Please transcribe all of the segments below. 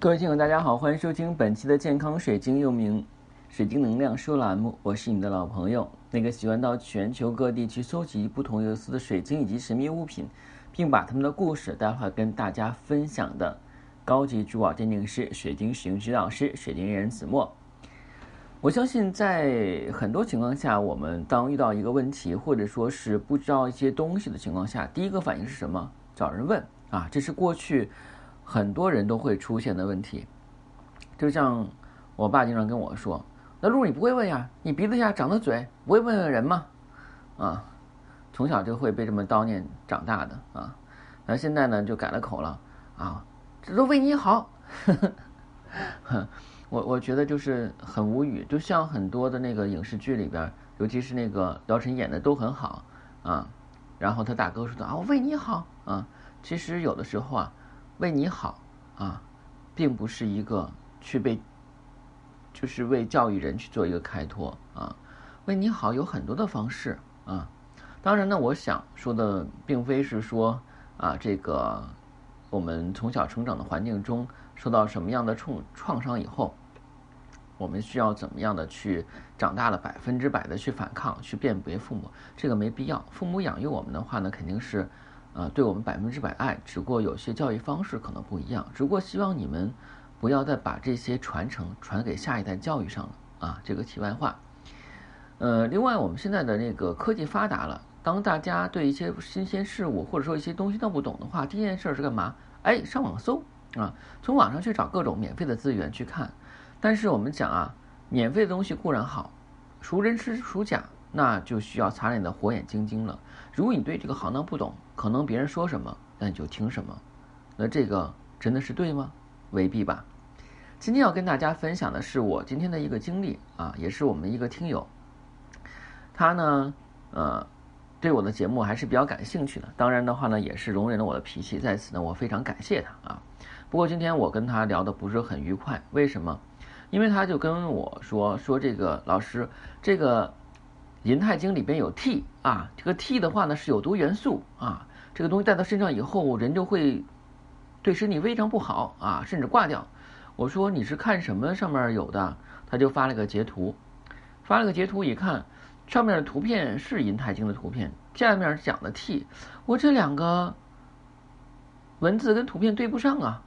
各位听友，大家好，欢迎收听本期的健康水晶，又名水晶能量说栏目。我是你的老朋友，那个喜欢到全球各地去搜集不同有意思的水晶以及神秘物品，并把他们的故事待会儿跟大家分享的高级珠宝鉴定师、水晶使用指导师、水晶人子墨。我相信，在很多情况下，我们当遇到一个问题，或者说是不知道一些东西的情况下，第一个反应是什么？找人问啊，这是过去。很多人都会出现的问题，就像我爸经常跟我说：“那路你不会问呀，你鼻子下长的嘴，不会问问人吗？”啊，从小就会被这么叨念长大的啊，那现在呢就改了口了啊，这都为你好。我我觉得就是很无语，就像很多的那个影视剧里边，尤其是那个姚晨演的都很好啊，然后他大哥说的啊，我为你好啊，其实有的时候啊。为你好，啊，并不是一个去被，就是为教育人去做一个开脱啊。为你好有很多的方式啊。当然呢，我想说的并非是说啊，这个我们从小成长的环境中受到什么样的创创伤以后，我们需要怎么样的去长大了百分之百的去反抗、去辨别父母，这个没必要。父母养育我们的话呢，肯定是。啊，对我们百分之百爱，只不过有些教育方式可能不一样。只不过希望你们不要再把这些传承传给下一代教育上了啊。这个题外话。呃，另外我们现在的那个科技发达了，当大家对一些新鲜事物或者说一些东西都不懂的话，第一件事是干嘛？哎，上网搜啊，从网上去找各种免费的资源去看。但是我们讲啊，免费的东西固然好，孰真孰孰假？那就需要擦亮你的火眼金睛了。如果你对这个行当不懂，可能别人说什么，那你就听什么。那这个真的是对吗？未必吧。今天要跟大家分享的是我今天的一个经历啊，也是我们一个听友，他呢，呃，对我的节目还是比较感兴趣的。当然的话呢，也是容忍了我的脾气，在此呢，我非常感谢他啊。不过今天我跟他聊的不是很愉快，为什么？因为他就跟我说说这个老师这个。银泰经里边有 T 啊，这个 T 的话呢是有毒元素啊，这个东西带到身上以后，人就会对身体非常不好啊，甚至挂掉。我说你是看什么上面有的？他就发了个截图，发了个截图一看，上面的图片是银泰经的图片，下面讲的 T，我这两个文字跟图片对不上啊。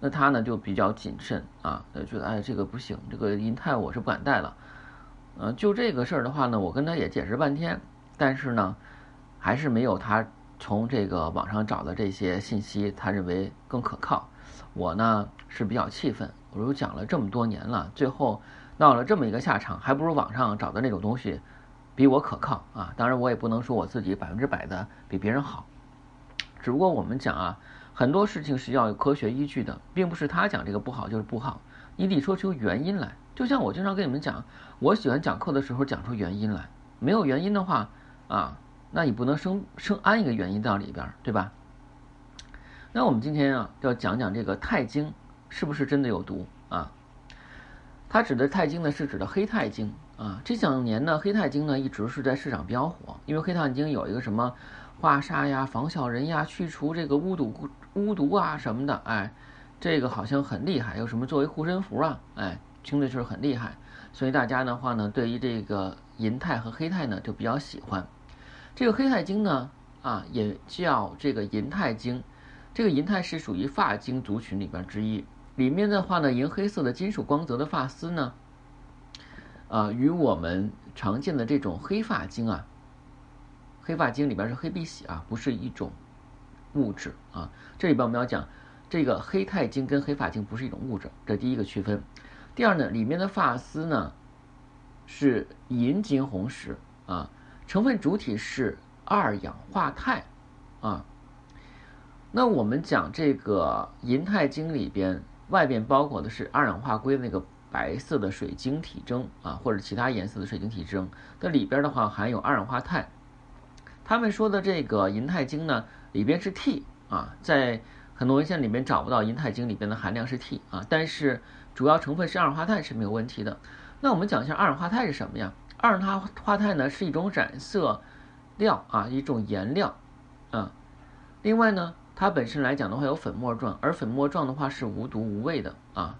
那他呢就比较谨慎啊，觉得哎这个不行，这个银泰我是不敢戴了。呃，就这个事儿的话呢，我跟他也解释半天，但是呢，还是没有他从这个网上找的这些信息，他认为更可靠。我呢是比较气愤，我都讲了这么多年了，最后闹了这么一个下场，还不如网上找的那种东西比我可靠啊！当然，我也不能说我自己百分之百的比别人好，只不过我们讲啊，很多事情是要有科学依据的，并不是他讲这个不好就是不好，你得说出原因来。就像我经常跟你们讲，我喜欢讲课的时候讲出原因来，没有原因的话，啊，那你不能生生安一个原因到里边，对吧？那我们今天啊，要讲讲这个钛晶是不是真的有毒啊？它指的钛晶呢，是指的黑钛晶啊。这两年呢，黑钛晶呢一直是在市场比较火，因为黑钛晶有一个什么化煞呀、防小人呀、去除这个巫毒巫毒啊什么的，哎，这个好像很厉害，有什么作为护身符啊，哎。听的就是很厉害，所以大家的话呢，对于这个银钛和黑钛呢就比较喜欢。这个黑钛晶呢，啊，也叫这个银钛晶。这个银钛是属于发晶族群里边之一。里面的话呢，银黑色的金属光泽的发丝呢，啊，与我们常见的这种黑发晶啊，黑发晶里边是黑碧玺啊，不是一种物质啊。这里边我们要讲，这个黑钛晶跟黑发晶不是一种物质，这第一个区分。第二呢，里面的发丝呢是银金红石啊，成分主体是二氧化钛啊。那我们讲这个银钛晶里边，外边包裹的是二氧化硅那个白色的水晶体征啊，或者其他颜色的水晶体征，那里边的话含有二氧化钛。他们说的这个银钛晶呢，里边是 T 啊，在很多文献里面找不到银钛晶里边的含量是 T 啊，但是。主要成分是二氧化碳是没有问题的。那我们讲一下二氧化钛是什么呀？二氧化钛呢是一种染色料啊，一种颜料啊。另外呢，它本身来讲的话有粉末状，而粉末状的话是无毒无味的啊。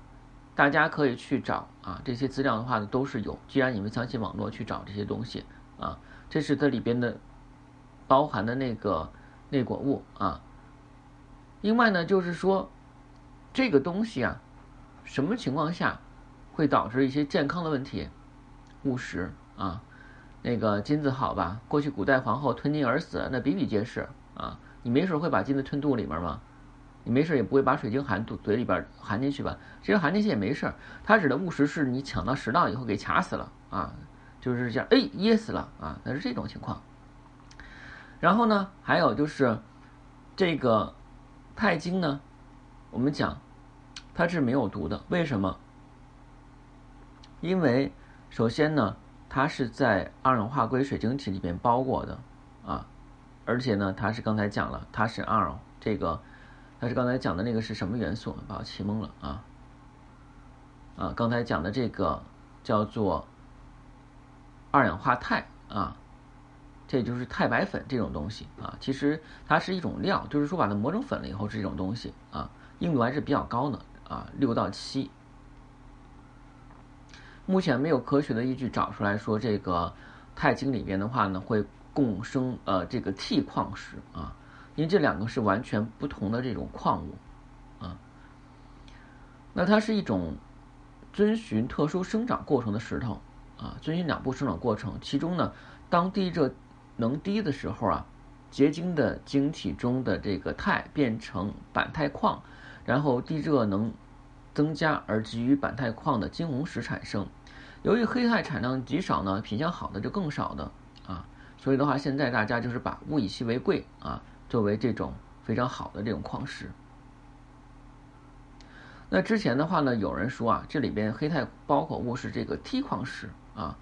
大家可以去找啊，这些资料的话呢都是有。既然你们相信网络去找这些东西啊，这是它里边的包含的那个内果物啊。另外呢，就是说这个东西啊，什么情况下会导致一些健康的问题？误食啊，那个金子好吧？过去古代皇后吞金而死，那比比皆是啊。你没准会把金子吞肚里面吗？你没事也不会把水晶含肚嘴里边含进去吧？其实含进去也没事儿。它指的误食是你抢到食道以后给卡死了啊，就是这样，哎，噎死了啊，那是这种情况。然后呢，还有就是这个钛晶呢，我们讲它是没有毒的，为什么？因为首先呢，它是在二氧化硅水晶体里面包裹的啊。而且呢，它是刚才讲了，它是二这个，它是刚才讲的那个是什么元素？把我气懵了啊！啊，刚才讲的这个叫做二氧化钛啊，这就是钛白粉这种东西啊。其实它是一种料，就是说把它磨成粉了以后是一种东西啊，硬度还是比较高的啊，六到七。目前没有科学的依据找出来说这个钛晶里边的话呢会。共生呃这个 T 矿石啊，因为这两个是完全不同的这种矿物啊。那它是一种遵循特殊生长过程的石头啊，遵循两步生长过程。其中呢，当地热能低的时候啊，结晶的晶体中的这个钛变成板钛矿，然后地热能增加而给予板钛矿的金红石产生。由于黑钛产量极少呢，品相好的就更少的啊。所以的话，现在大家就是把物以稀为贵啊，作为这种非常好的这种矿石。那之前的话呢，有人说啊，这里边黑钛包裹物是这个 T 矿石啊。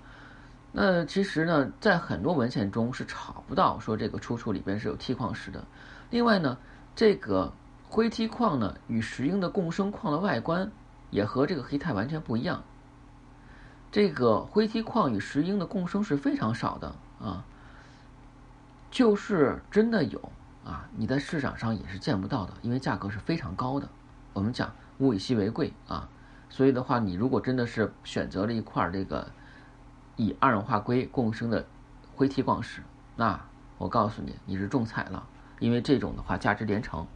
那其实呢，在很多文献中是查不到说这个出处里边是有 T 矿石的。另外呢，这个灰 T 矿呢，与石英的共生矿的外观也和这个黑钛完全不一样。这个灰 T 矿与石英的共生是非常少的啊。就是真的有啊，你在市场上也是见不到的，因为价格是非常高的。我们讲物以稀为贵啊，所以的话，你如果真的是选择了一块这个以二氧化硅共生的灰梯矿石，那我告诉你，你是中彩了，因为这种的话价值连城。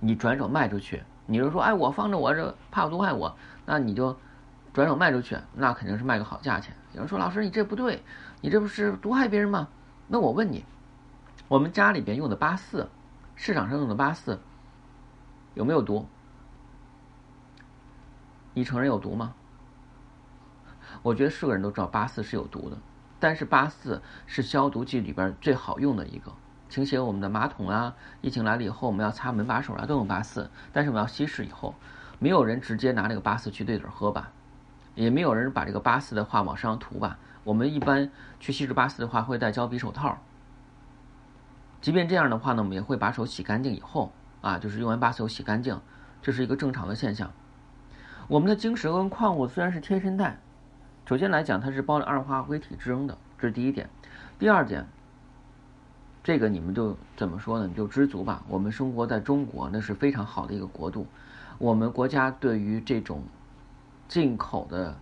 你转手卖出去，你就说哎，我放着我这怕毒害我，那你就转手卖出去，那肯定是卖个好价钱。有人说老师你这不对，你这不是毒害别人吗？那我问你。我们家里边用的八四，市场上用的八四，有没有毒？你承认有毒吗？我觉得是个人都知道八四是有毒的，但是八四是消毒剂里边最好用的一个。清洗我们的马桶啊，疫情来了以后，我们要擦门把手啊，都用八四。但是我们要稀释以后，没有人直接拿这个八四去对嘴喝吧，也没有人把这个八四的话往身上涂吧。我们一般去稀释八四的话，会戴胶皮手套。即便这样的话呢，我们也会把手洗干净以后啊，就是用完八四后洗干净，这是一个正常的现象。我们的晶石跟矿物虽然是贴身带，首先来讲它是包着二氧化硅体质扔的，这是第一点。第二点，这个你们就怎么说呢？你就知足吧。我们生活在中国，那是非常好的一个国度。我们国家对于这种进口的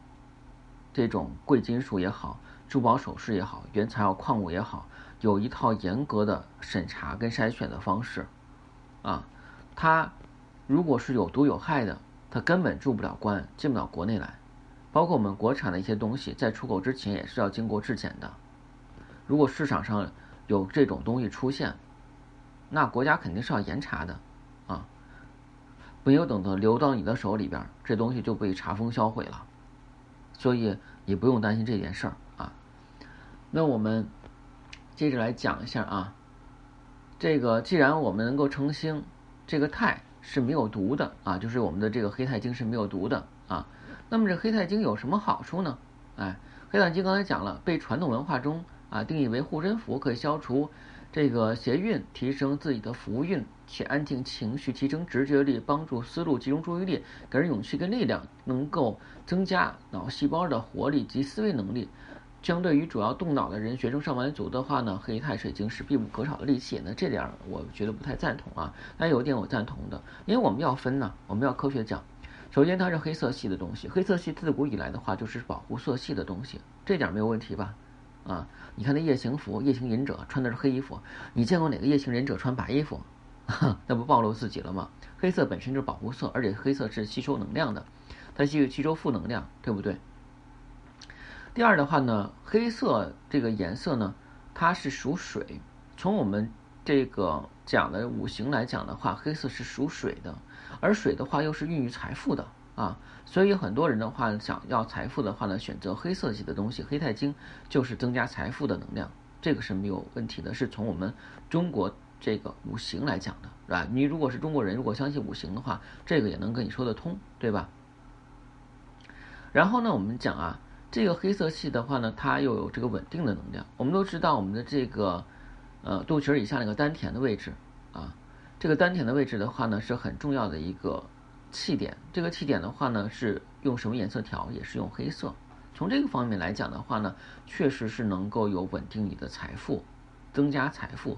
这种贵金属也好，珠宝首饰也好，原材料矿物也好。有一套严格的审查跟筛选的方式，啊，它如果是有毒有害的，它根本入不了关，进不了国内来。包括我们国产的一些东西，在出口之前也是要经过质检的。如果市场上有这种东西出现，那国家肯定是要严查的，啊，没有等到流到你的手里边，这东西就被查封销毁了。所以你不用担心这件事儿啊。那我们。接着来讲一下啊，这个既然我们能够成星，这个钛是没有毒的啊，就是我们的这个黑钛晶是没有毒的啊。那么这黑钛晶有什么好处呢？哎，黑钛晶刚才讲了，被传统文化中啊定义为护身符，可以消除这个邪运，提升自己的福运，且安定情绪，提升直觉力，帮助思路集中注意力，给人勇气跟力量，能够增加脑细胞的活力及思维能力。相对于主要动脑的人，学生上班族的话呢，黑钛水晶是必不可少的利器。那这点我觉得不太赞同啊。但有一点我赞同的，因为我们要分呢，我们要科学讲。首先它是黑色系的东西，黑色系自古以来的话就是保护色系的东西，这点没有问题吧？啊，你看那夜行服，夜行忍者穿的是黑衣服，你见过哪个夜行忍者穿白衣服？那不暴露自己了吗？黑色本身就是保护色，而且黑色是吸收能量的，它吸吸收负能量，对不对？第二的话呢，黑色这个颜色呢，它是属水。从我们这个讲的五行来讲的话，黑色是属水的，而水的话又是孕育财富的啊。所以很多人的话想要财富的话呢，选择黑色系的东西，黑钛金就是增加财富的能量，这个是没有问题的。是从我们中国这个五行来讲的，是吧？你如果是中国人，如果相信五行的话，这个也能跟你说得通，对吧？然后呢，我们讲啊。这个黑色系的话呢，它又有这个稳定的能量。我们都知道，我们的这个，呃，肚脐以下那个丹田的位置啊，这个丹田的位置的话呢，是很重要的一个气点。这个气点的话呢，是用什么颜色调？也是用黑色。从这个方面来讲的话呢，确实是能够有稳定你的财富、增加财富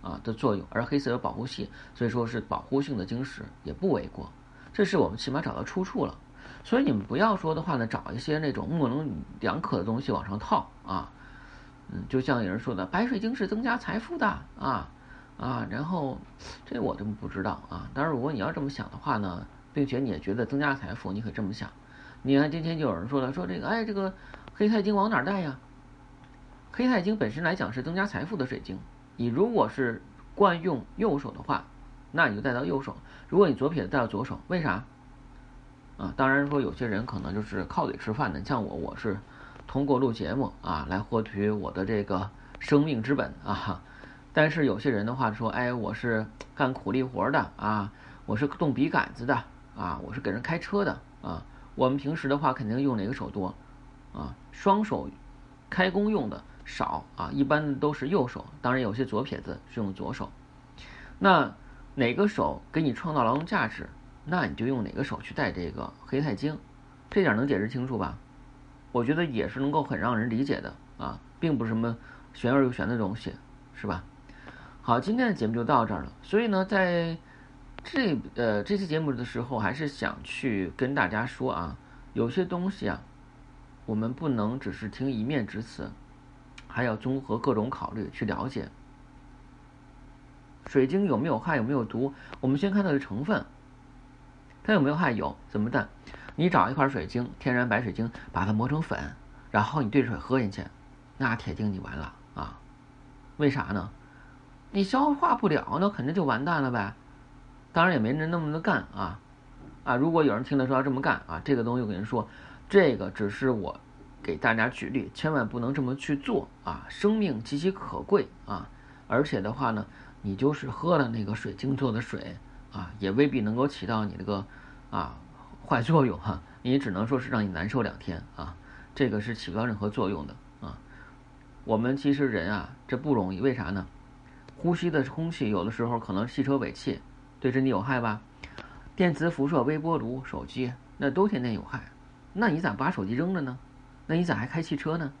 啊的作用。而黑色有保护系，所以说是保护性的晶石，也不为过。这是我们起码找到出处了。所以你们不要说的话呢，找一些那种模棱两可的东西往上套啊，嗯，就像有人说的，白水晶是增加财富的啊啊，然后这我就不知道啊。当然，如果你要这么想的话呢，并且你也觉得增加财富，你可以这么想。你看今天就有人说了，说这个哎，这个黑钛金往哪带呀？黑钛金本身来讲是增加财富的水晶，你如果是惯用右手的话，那你就带到右手；如果你左撇子带到左手，为啥？啊，当然说有些人可能就是靠嘴吃饭的，像我，我是通过录节目啊来获取我的这个生命之本啊。但是有些人的话说，哎，我是干苦力活的啊，我是动笔杆子的啊，我是给人开车的啊。我们平时的话肯定用哪个手多啊？双手开工用的少啊，一般都是右手。当然有些左撇子是用左手。那哪个手给你创造劳动价值？那你就用哪个手去戴这个黑钛晶，这点能解释清楚吧？我觉得也是能够很让人理解的啊，并不是什么玄而又玄的东西，是吧？好，今天的节目就到这儿了。所以呢，在这呃这期节目的时候，还是想去跟大家说啊，有些东西啊，我们不能只是听一面之词，还要综合各种考虑去了解。水晶有没有害，有没有毒？我们先看它的成分。它有没有害？有，怎么的？你找一块水晶，天然白水晶，把它磨成粉，然后你兑水喝进去，那铁定你完了啊！为啥呢？你消化不了，那肯定就完蛋了呗。当然也没人那么的干啊啊！如果有人听了说要这么干啊，这个东西我跟人说，这个只是我给大家举例，千万不能这么去做啊！生命极其可贵啊！而且的话呢，你就是喝了那个水晶做的水。啊，也未必能够起到你这个啊坏作用哈，你只能说是让你难受两天啊，这个是起不到任何作用的啊。我们其实人啊，这不容易，为啥呢？呼吸的空气有的时候可能汽车尾气对身体有害吧，电磁辐射、微波炉、手机那都天天有害，那你咋把手机扔了呢？那你咋还开汽车呢？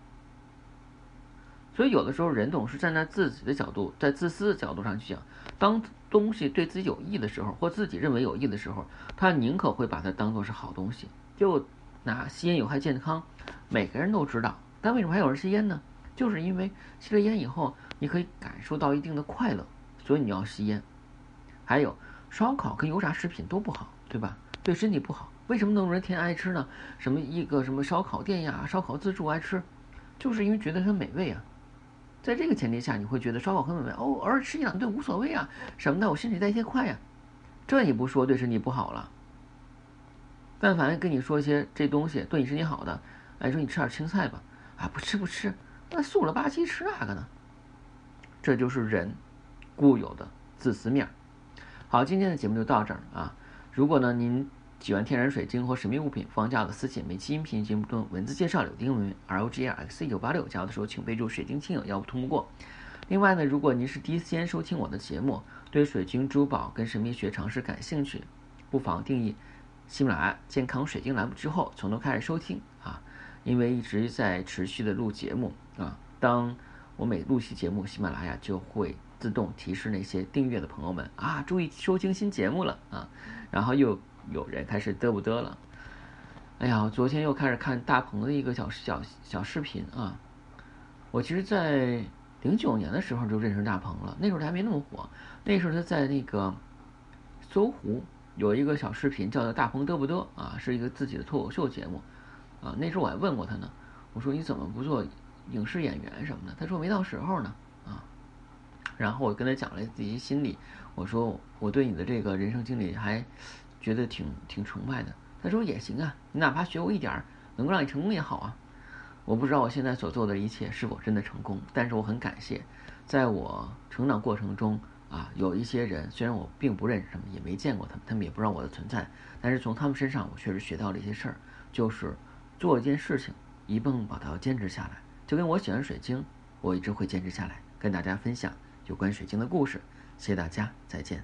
所以有的时候人总是站在自己的角度，在自私的角度上去想，当东西对自己有益的时候，或自己认为有益的时候，他宁可会把它当做是好东西。就拿吸烟有害健康，每个人都知道，但为什么还有人吸烟呢？就是因为吸了烟以后，你可以感受到一定的快乐，所以你要吸烟。还有烧烤跟油炸食品都不好，对吧？对身体不好。为什么那么多人天天爱吃呢？什么一个什么烧烤店呀，烧烤自助爱吃，就是因为觉得它美味啊。在这个前提下，你会觉得烧烤很美味哦，偶尔吃一两顿无所谓啊，什么的，我身体代谢快呀，这你不说对身体不好了。但凡跟你说一些这东西对你身体好的，哎，说你吃点青菜吧，啊，不吃不吃，那素了吧唧吃哪个呢？这就是人固有的自私面好，今天的节目就到这儿啊。如果呢您。喜欢天然水晶或神秘物品，放假的私信每期音频节目中文字介绍柳丁文 R O G L X 一九八六，加的时候请备注水晶亲友，要不通不过。另外呢，如果您是第一时间收听我的节目，对水晶珠宝跟神秘学常识感兴趣，不妨定义喜马拉雅健康水晶栏目之后从头开始收听啊。因为一直在持续的录节目啊，当我每录期节目，喜马拉雅就会自动提示那些订阅的朋友们啊，注意收听新节目了啊，然后又有人开始嘚不嘚了。哎呀，我昨天又开始看大鹏的一个小小小视频啊。我其实，在零九年的时候就认识大鹏了，那时候他还没那么火。那时候他在那个搜狐有一个小视频，叫做《大鹏嘚不嘚》啊，是一个自己的脱口秀节目啊。那时候我还问过他呢，我说你怎么不做影视演员什么的？他说没到时候呢啊。然后我跟他讲了自己心里，我说我对你的这个人生经历还觉得挺挺崇拜的。他说也行啊，你哪怕学过一点儿，能够让你成功也好啊。我不知道我现在所做的一切是否真的成功，但是我很感谢，在我成长过程中啊，有一些人虽然我并不认识他们，也没见过他们，他们也不知道我的存在，但是从他们身上我确实学到了一些事儿，就是做一件事情一蹦把它坚持下来。就跟我喜欢水晶，我一直会坚持下来，跟大家分享有关水晶的故事。谢谢大家，再见。